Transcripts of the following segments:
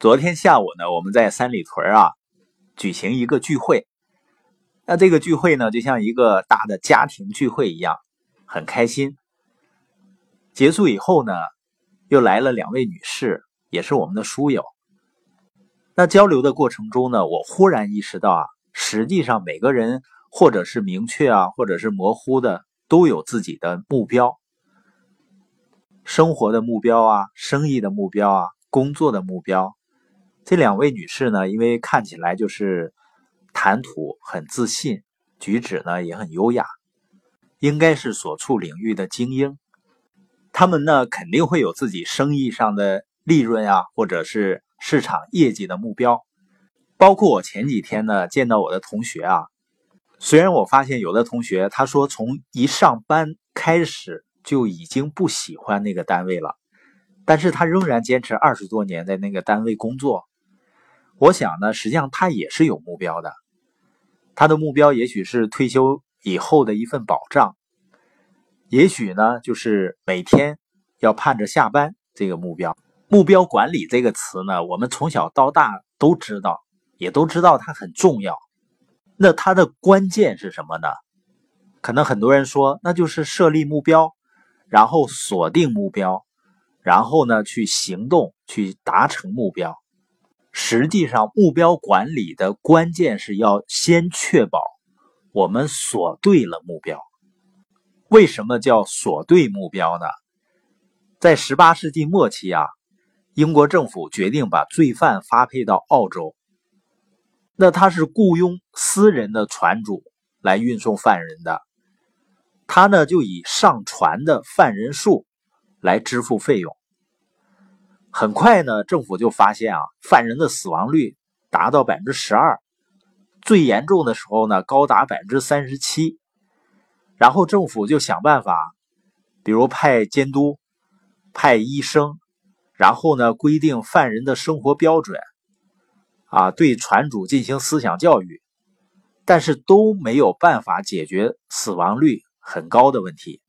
昨天下午呢，我们在三里屯啊举行一个聚会。那这个聚会呢，就像一个大的家庭聚会一样，很开心。结束以后呢，又来了两位女士，也是我们的书友。那交流的过程中呢，我忽然意识到啊，实际上每个人或者是明确啊，或者是模糊的，都有自己的目标，生活的目标啊，生意的目标啊，工作的目标。这两位女士呢，因为看起来就是谈吐很自信，举止呢也很优雅，应该是所处领域的精英。她们呢肯定会有自己生意上的利润啊，或者是市场业绩的目标。包括我前几天呢见到我的同学啊，虽然我发现有的同学他说从一上班开始就已经不喜欢那个单位了，但是他仍然坚持二十多年在那个单位工作。我想呢，实际上他也是有目标的，他的目标也许是退休以后的一份保障，也许呢就是每天要盼着下班这个目标。目标管理这个词呢，我们从小到大都知道，也都知道它很重要。那它的关键是什么呢？可能很多人说，那就是设立目标，然后锁定目标，然后呢去行动，去达成目标。实际上，目标管理的关键是要先确保我们锁对了目标。为什么叫锁对目标呢？在十八世纪末期啊，英国政府决定把罪犯发配到澳洲。那他是雇佣私人的船主来运送犯人的，他呢就以上船的犯人数来支付费用。很快呢，政府就发现啊，犯人的死亡率达到百分之十二，最严重的时候呢，高达百分之三十七。然后政府就想办法，比如派监督、派医生，然后呢规定犯人的生活标准，啊，对船主进行思想教育，但是都没有办法解决死亡率很高的问题。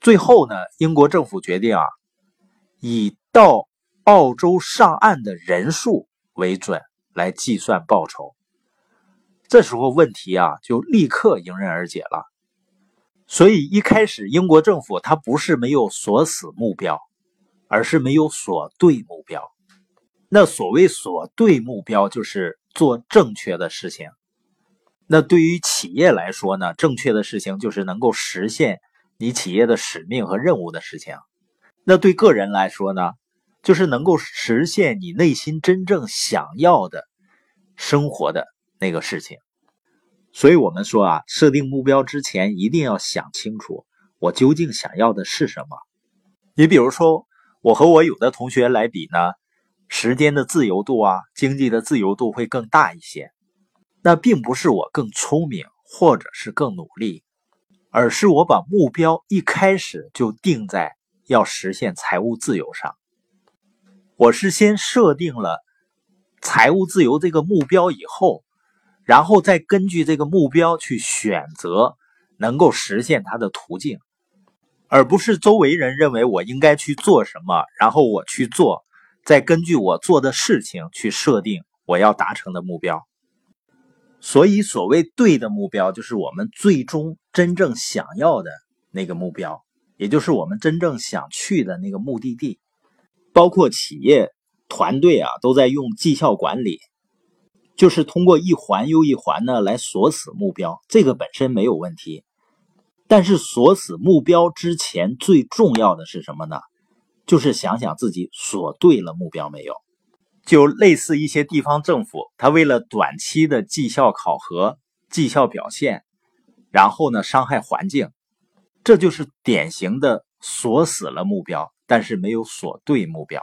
最后呢，英国政府决定啊，以到澳洲上岸的人数为准来计算报酬。这时候问题啊就立刻迎刃而解了。所以一开始英国政府它不是没有锁死目标，而是没有锁对目标。那所谓锁对目标，就是做正确的事情。那对于企业来说呢，正确的事情就是能够实现你企业的使命和任务的事情。那对个人来说呢？就是能够实现你内心真正想要的生活的那个事情，所以我们说啊，设定目标之前一定要想清楚，我究竟想要的是什么。你比如说，我和我有的同学来比呢，时间的自由度啊，经济的自由度会更大一些。那并不是我更聪明，或者是更努力，而是我把目标一开始就定在要实现财务自由上。我是先设定了财务自由这个目标以后，然后再根据这个目标去选择能够实现它的途径，而不是周围人认为我应该去做什么，然后我去做，再根据我做的事情去设定我要达成的目标。所以，所谓对的目标，就是我们最终真正想要的那个目标，也就是我们真正想去的那个目的地。包括企业团队啊，都在用绩效管理，就是通过一环又一环呢来锁死目标。这个本身没有问题，但是锁死目标之前最重要的是什么呢？就是想想自己锁对了目标没有。就类似一些地方政府，他为了短期的绩效考核、绩效表现，然后呢伤害环境，这就是典型的锁死了目标。但是没有锁对目标。